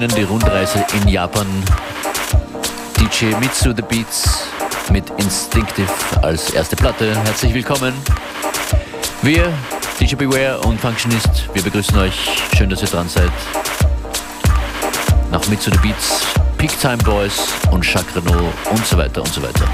Beginnen die Rundreise in Japan. DJ Mitsu The Beats mit Instinctive als erste Platte. Herzlich willkommen. Wir, DJ Beware und Functionist, wir begrüßen euch. Schön, dass ihr dran seid. Nach Mitsu The Beats, Peak Time Boys und Jacques Renault und so weiter und so weiter.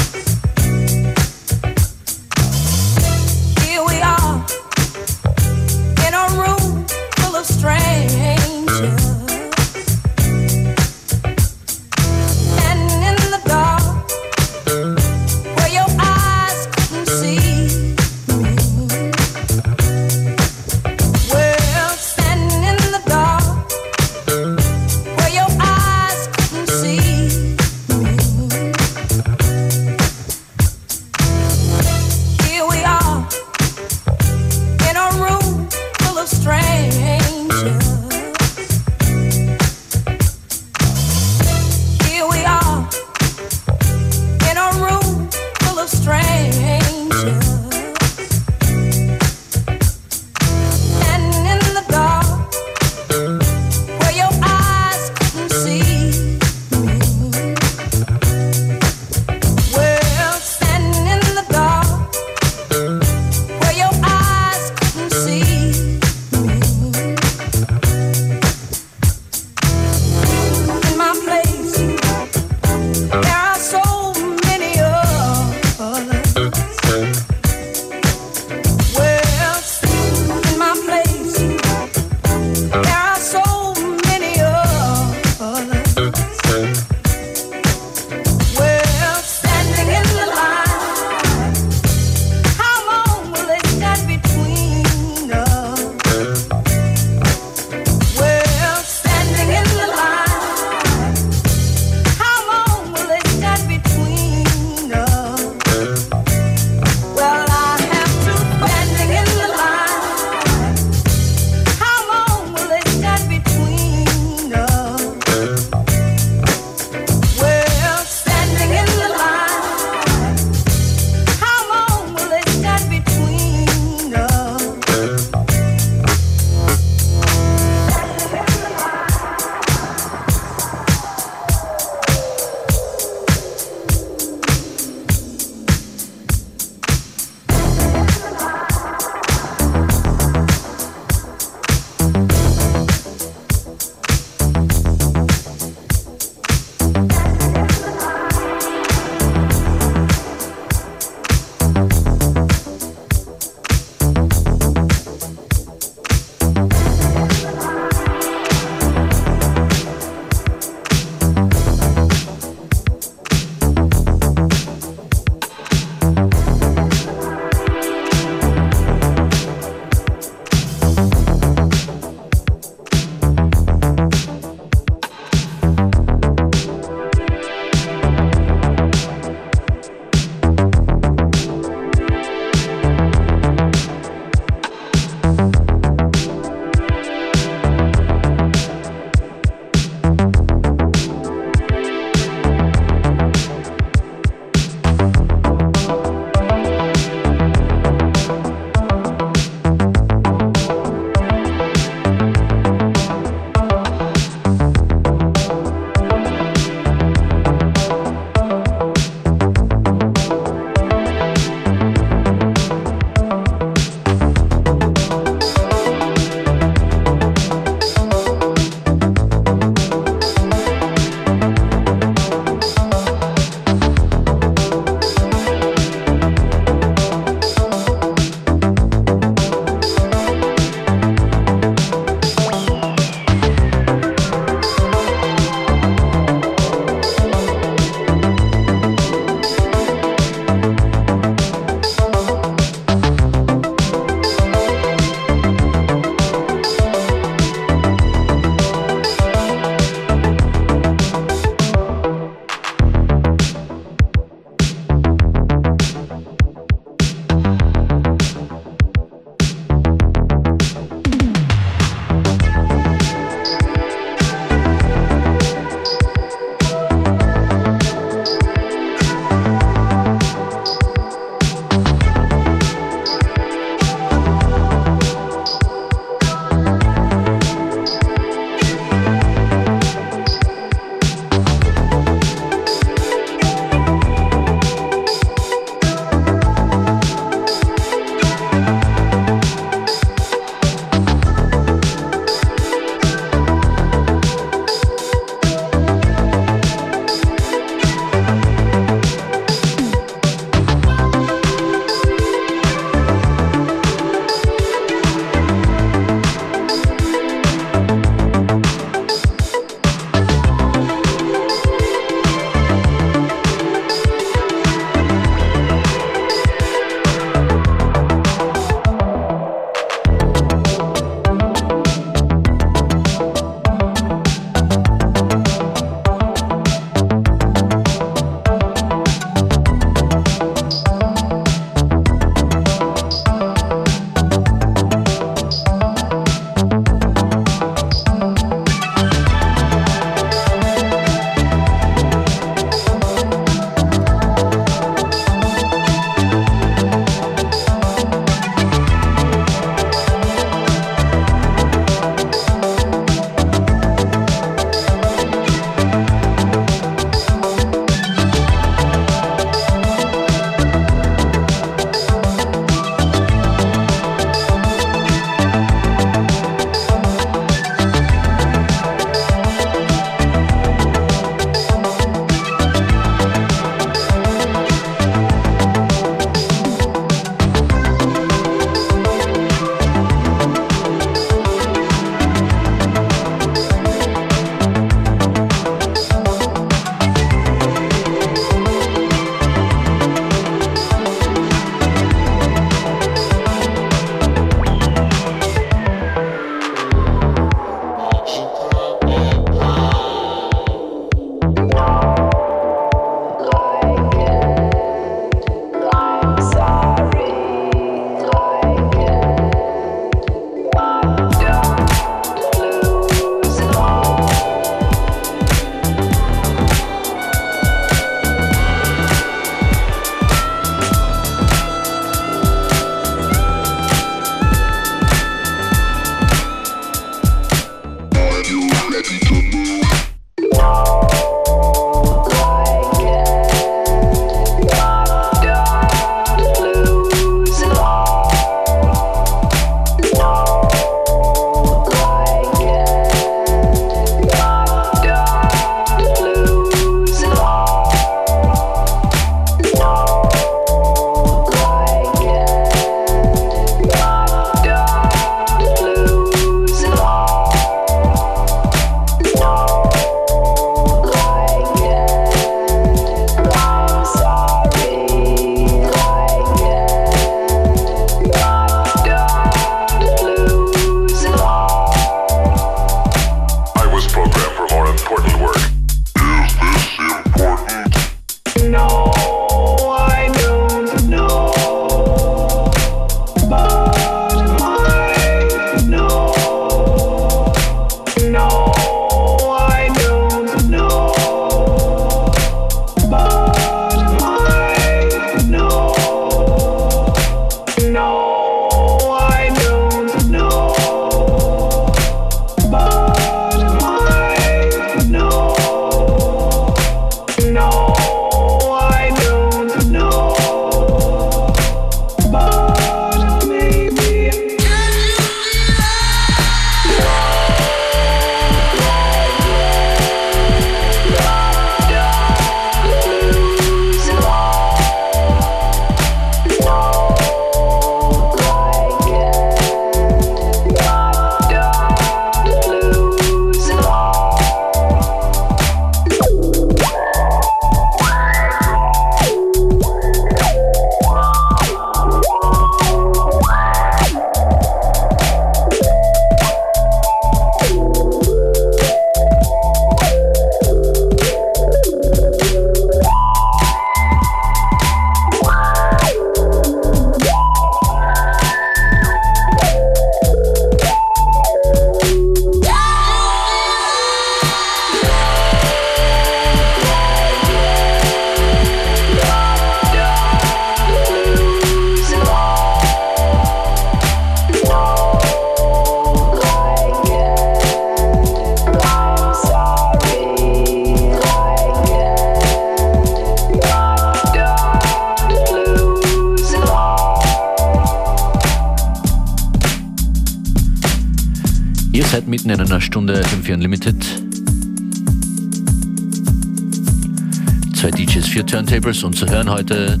Zwei DJs, vier Turntables und zu hören heute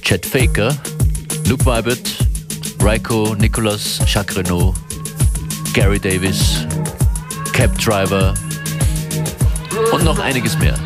Chad Faker, Luke Vibert, Raiko, Nicolas, Jacques Renault, Gary Davis, Cab Driver und noch einiges mehr.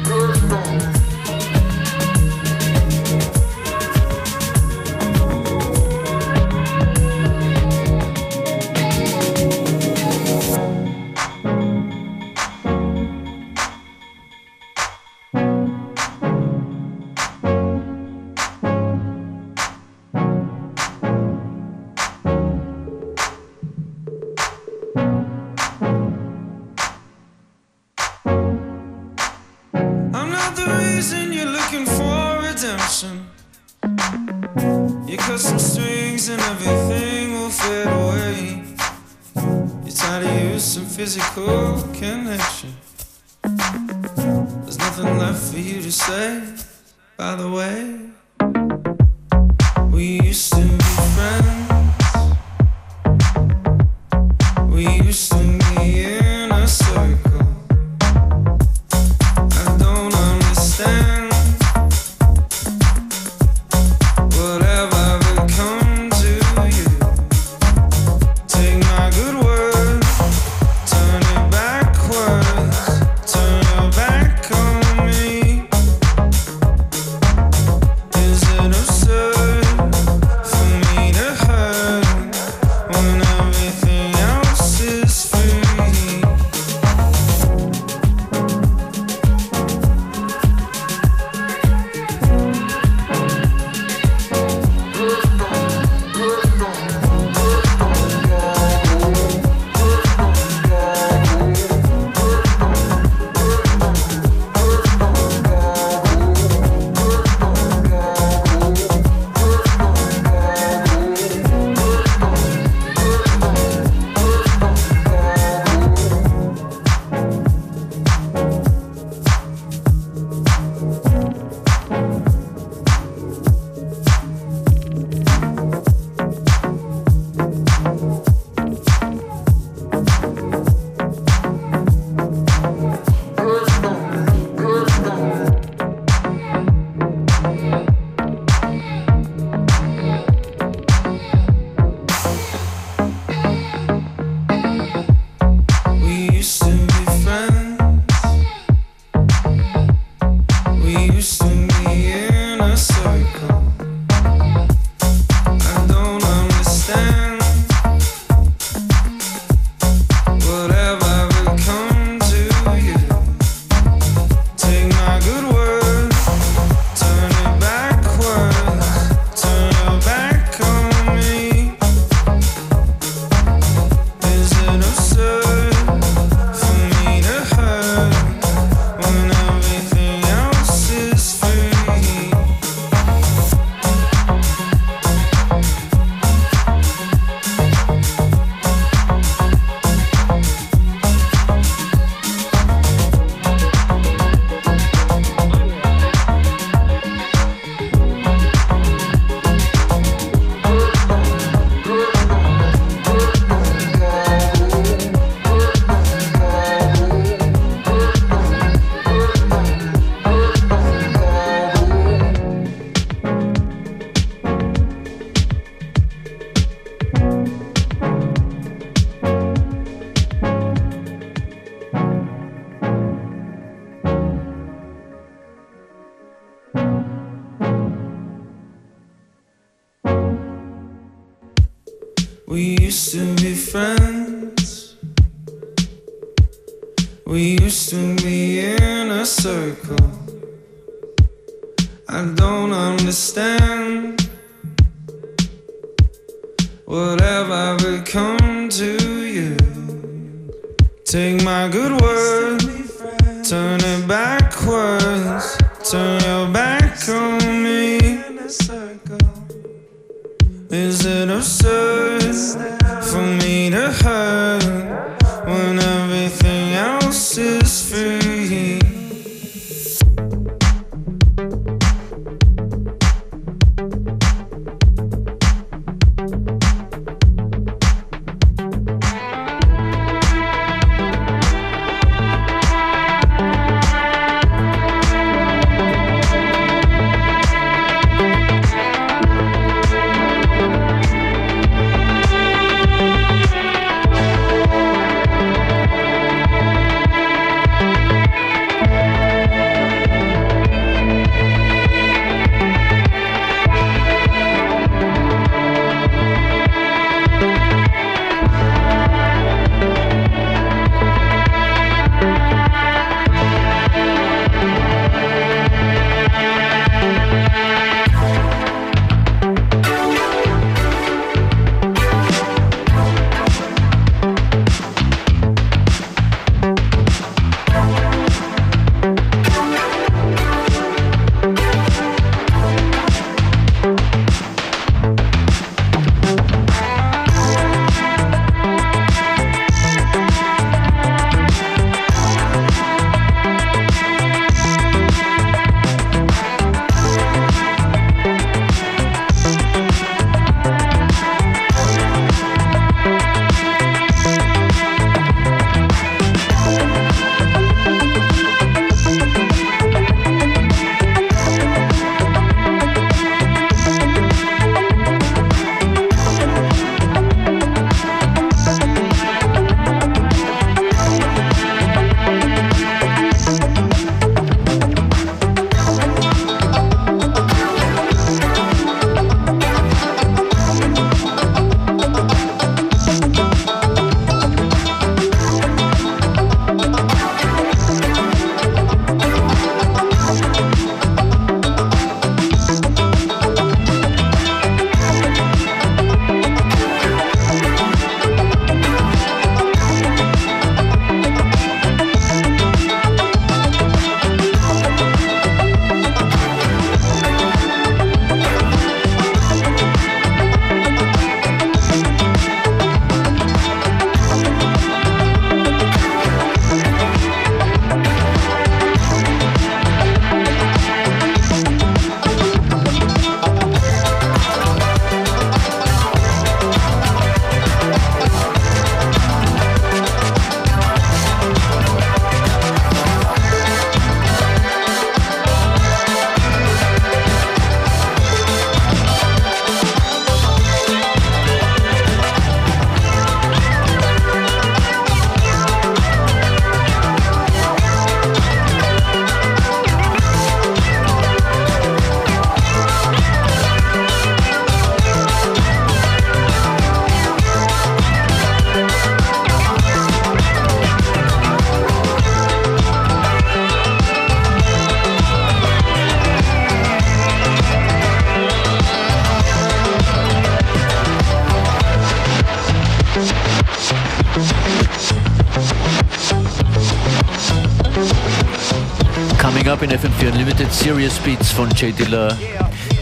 Serious Beats von J Dilla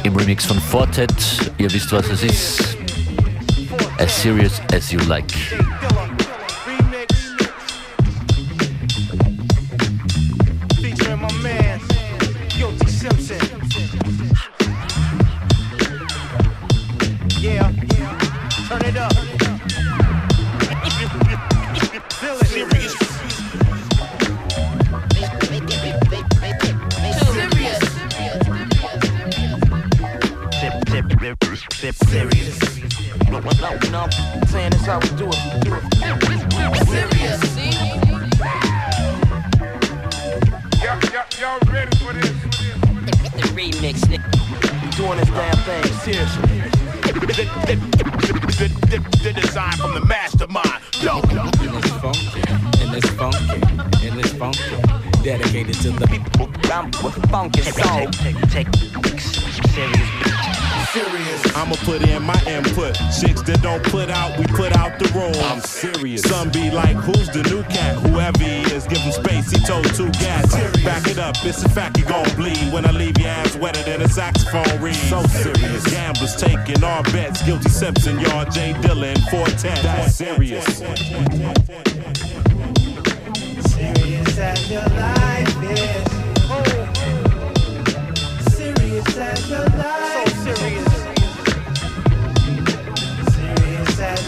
im Remix von Fortet. Ihr wisst, was es ist. As serious as you like. It's a fact you gon' bleed when I leave your ass wetter than a saxophone reed. So serious. Gamblers taking all bets. Guilty Simpson, y'all J Dilla 410. That's serious. Serious as your life is. Serious as your life.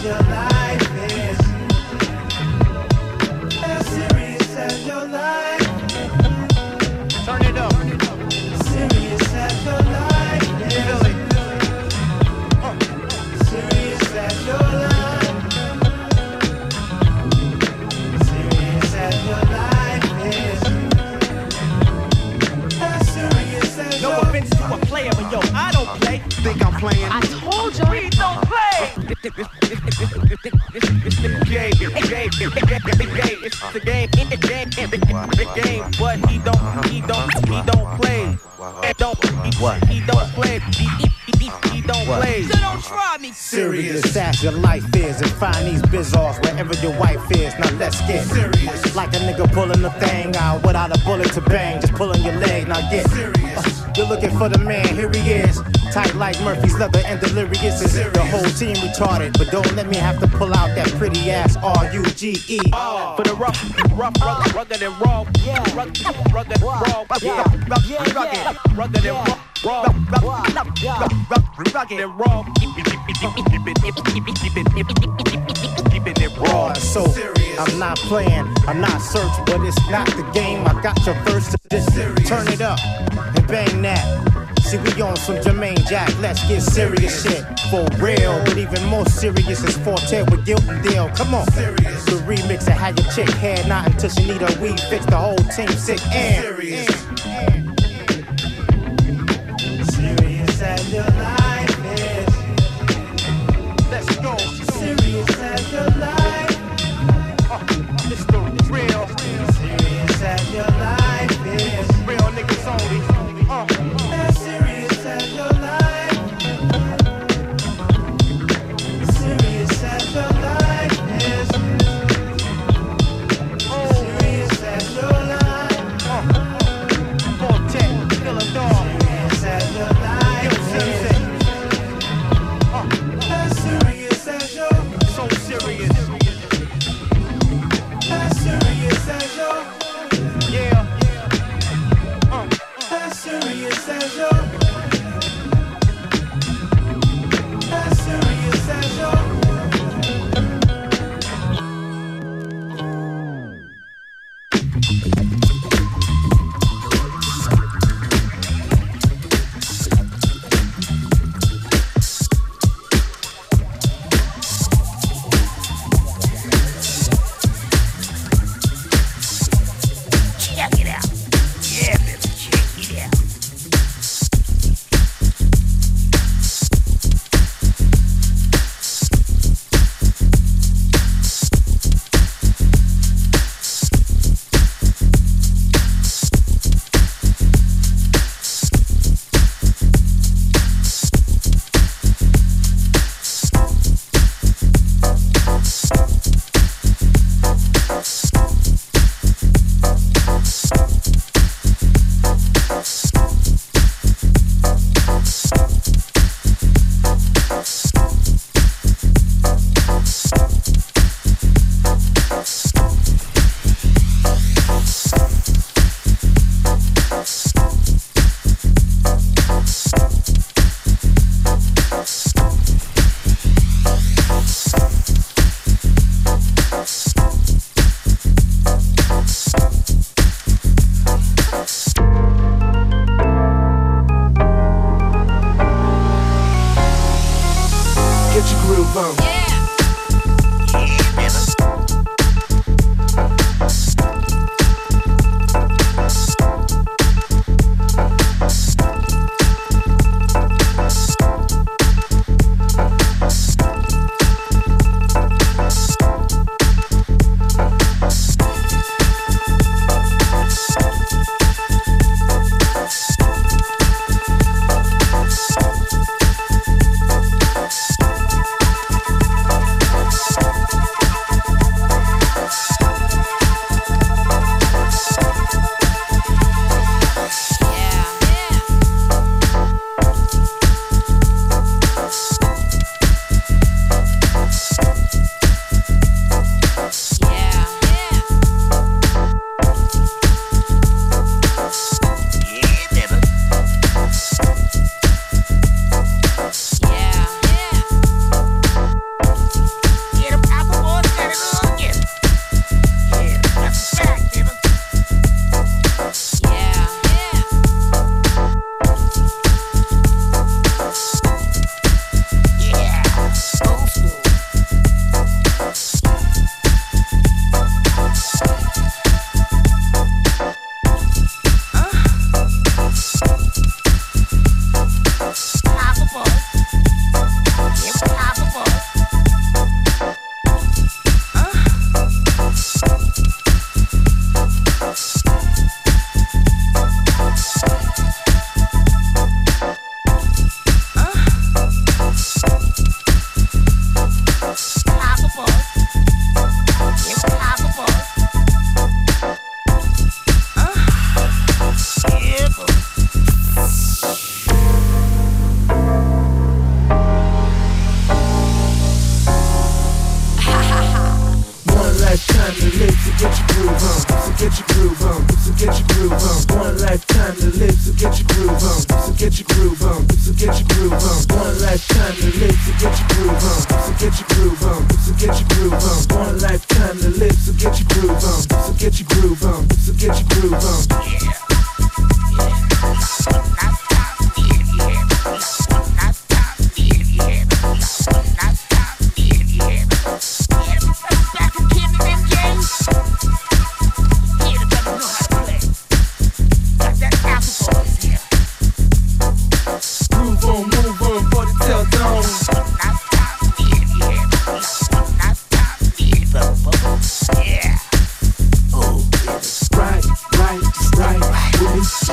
Your life these bizzards wherever your wife is. Now let's get serious. Like a nigga pulling the thing out without a bullet to bang, just pulling your leg. Now get serious. Uh, you're looking for the man, here he is. Tight like Murphy's leather and delirious is the whole team retarded. But don't let me have to pull out that pretty ass R U G E. For the rough, rough, rugged, rugged and raw. Yeah, rugged, rugged, raw. Yeah, rugged, rugged, rugged and raw. Raw, rugged and raw. So I'm not playing, I'm not searching, but it's not the game. I got your first. Turn it up and bang that. See, we on some Jermaine Jack, let's get serious shit. For real, but even more serious is Forte with Guilt and Deal. Come on. The remix that had your chick head not until she need a weed fix the whole team sick and. Serious. Serious your life. Serious as your life.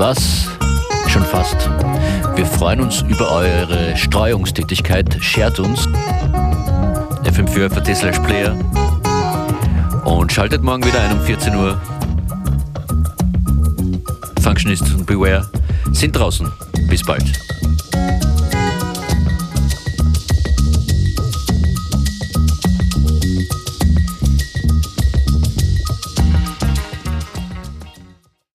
War's schon fast. Wir freuen uns über eure Streuungstätigkeit. Shared uns. FM4 für Player. Und schaltet morgen wieder ein um 14 Uhr. Functionist und Beware sind draußen. Bis bald.